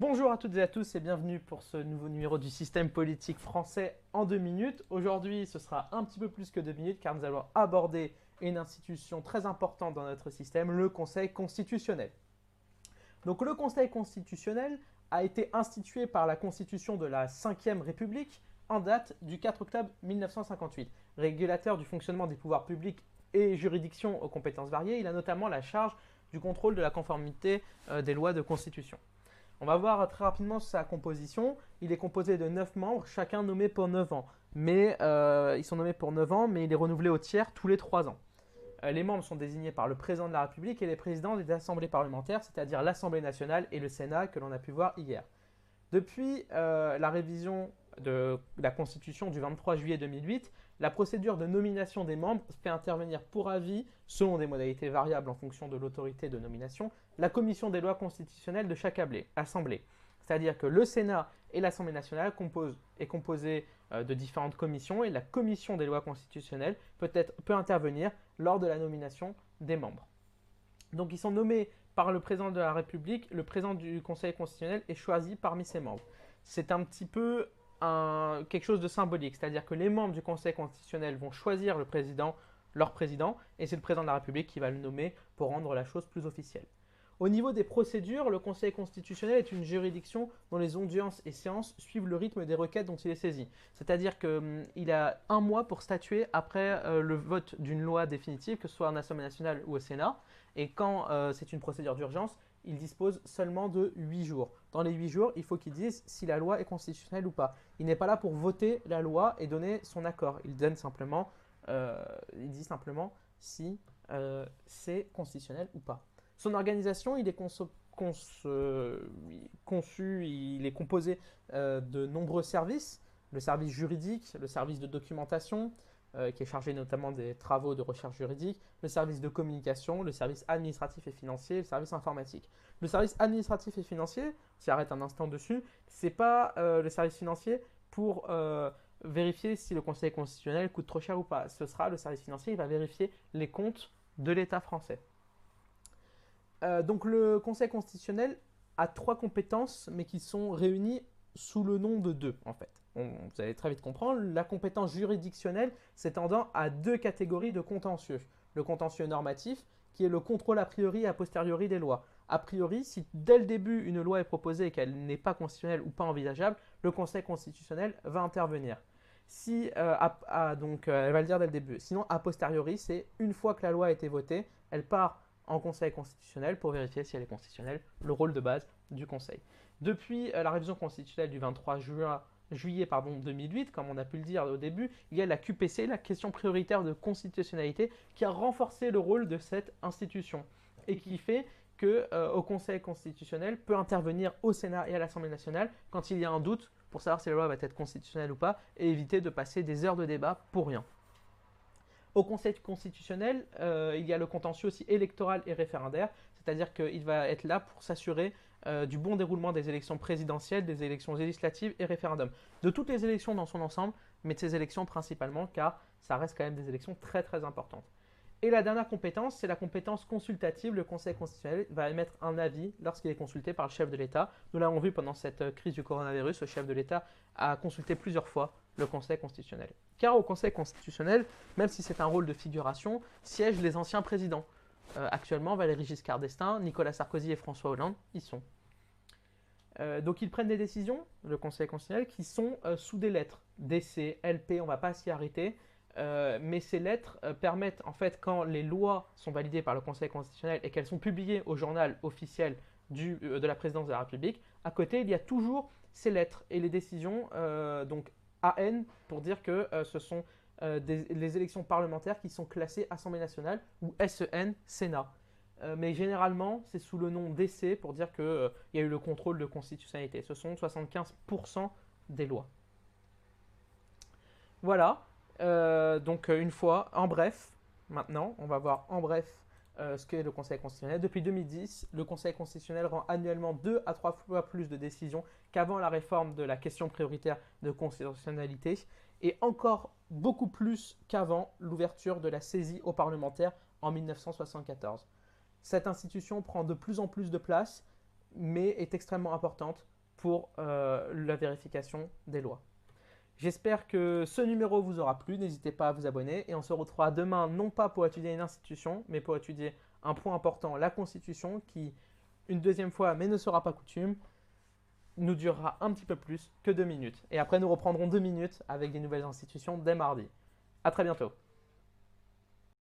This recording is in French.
Bonjour à toutes et à tous et bienvenue pour ce nouveau numéro du système politique français en deux minutes. Aujourd'hui, ce sera un petit peu plus que deux minutes car nous allons aborder une institution très importante dans notre système, le Conseil constitutionnel. Donc le Conseil constitutionnel a été institué par la Constitution de la Ve République en date du 4 octobre 1958. Régulateur du fonctionnement des pouvoirs publics et juridictions aux compétences variées, il a notamment la charge du contrôle de la conformité euh, des lois de constitution. On va voir très rapidement sa composition. Il est composé de 9 membres, chacun nommé pour 9 ans. Mais euh, ils sont nommés pour 9 ans, mais il est renouvelé au tiers tous les 3 ans. Euh, les membres sont désignés par le président de la République et les présidents des assemblées parlementaires, c'est-à-dire l'Assemblée nationale et le Sénat que l'on a pu voir hier. Depuis la révision de la Constitution du 23 juillet 2008, la procédure de nomination des membres fait intervenir pour avis, selon des modalités variables en fonction de l'autorité de nomination, la commission des lois constitutionnelles de chaque assemblée. C'est-à-dire que le Sénat et l'Assemblée nationale composent, est composée euh, de différentes commissions et la commission des lois constitutionnelles peut, être, peut intervenir lors de la nomination des membres. Donc ils sont nommés par le président de la République, le président du Conseil constitutionnel est choisi parmi ses membres. C'est un petit peu quelque chose de symbolique, c'est-à-dire que les membres du Conseil constitutionnel vont choisir le président, leur président, et c'est le président de la République qui va le nommer pour rendre la chose plus officielle. Au niveau des procédures, le Conseil constitutionnel est une juridiction dont les audiences et séances suivent le rythme des requêtes dont il est saisi. C'est-à-dire qu'il hum, a un mois pour statuer après euh, le vote d'une loi définitive, que ce soit en Assemblée nationale ou au Sénat. Et quand euh, c'est une procédure d'urgence, il dispose seulement de 8 jours. Dans les 8 jours, il faut qu'il dise si la loi est constitutionnelle ou pas. Il n'est pas là pour voter la loi et donner son accord. Il donne simplement, euh, il dit simplement si euh, c'est constitutionnel ou pas. Son organisation, il est conçu, il est composé euh, de nombreux services. Le service juridique, le service de documentation, euh, qui est chargé notamment des travaux de recherche juridique, le service de communication, le service administratif et financier, le service informatique. Le service administratif et financier, si arrête un instant dessus, c'est pas euh, le service financier pour euh, vérifier si le Conseil constitutionnel coûte trop cher ou pas. Ce sera le service financier, il va vérifier les comptes de l'État français. donc le Conseil constitutionnel a trois compétences, mais qui sont réunies sous le nom de deux, en fait vous allez très vite comprendre, la compétence juridictionnelle s'étendant à deux catégories de contentieux. Le contentieux normatif, qui est le contrôle a priori et a posteriori des lois. A priori, si dès le début une loi est proposée et qu'elle n'est pas constitutionnelle ou pas envisageable, le Conseil constitutionnel va intervenir. Si, euh, donc, euh, elle va le dire dès le début. Sinon, a posteriori, c'est une fois que la loi a été votée, elle part en Conseil constitutionnel pour vérifier si elle est constitutionnelle, le rôle de base du Conseil. Depuis euh, la révision constitutionnelle du 23 juin juillet pardon, 2008, comme on a pu le dire au début, il y a la QPC, la question prioritaire de constitutionnalité, qui a renforcé le rôle de cette institution et qui fait que euh, Conseil constitutionnel peut intervenir au Sénat et à l'Assemblée nationale quand il y a un doute pour savoir si la loi va être constitutionnelle ou pas et éviter de passer des heures de débat pour rien. Au Conseil constitutionnel, euh, il y a le contentieux aussi électoral et référendaire, c'est-à-dire qu'il va être là pour s'assurer euh, du bon déroulement des élections présidentielles, des élections législatives et référendums. De toutes les élections dans son ensemble, mais de ces élections principalement, car ça reste quand même des élections très très importantes. Et la dernière compétence, c'est la compétence consultative. Le Conseil constitutionnel va émettre un avis lorsqu'il est consulté par le chef de l'État. Nous l'avons vu pendant cette euh, crise du coronavirus, le chef de l'État a consulté plusieurs fois le Conseil constitutionnel. Car au Conseil constitutionnel, même si c'est un rôle de figuration, siègent les anciens présidents. Euh, actuellement, Valéry Giscard d'Estaing, Nicolas Sarkozy et François Hollande y sont. Euh, donc ils prennent des décisions, le Conseil constitutionnel, qui sont euh, sous des lettres. DC, LP, on ne va pas s'y arrêter. mais ces lettres permettent, en fait, quand les lois sont validées par le Conseil constitutionnel et qu'elles sont publiées au journal officiel de la présidence de la République, à côté, il y a toujours ces lettres et les décisions, donc AN, pour dire que ce sont euh, les élections parlementaires qui sont classées Assemblée nationale ou SEN, Sénat. Euh, mais généralement, c'est sous le nom d'essai pour dire qu'il euh, y a eu le contrôle de constitutionnalité. Ce sont 75% des lois. Voilà. donc, une fois, en bref, maintenant, on va voir en bref ce qu'est le Conseil constitutionnel. Depuis 2010, le Conseil constitutionnel rend annuellement deux à trois fois plus de décisions qu'avant la réforme de la question prioritaire de constitutionnalité et encore beaucoup plus qu'avant l'ouverture de la saisie aux parlementaires en 1974. Cette institution prend de plus en plus de place, mais est extrêmement importante pour euh, la vérification des lois. J'espère que ce numéro vous aura plu. N'hésitez pas à vous abonner et on se retrouvera demain non pas pour étudier une institution, mais pour étudier un point important, la Constitution, qui, une deuxième fois, mais ne sera pas coutume, nous durera un petit peu plus que deux minutes. Et après, nous reprendrons deux minutes avec des nouvelles institutions dès mardi. À très bientôt.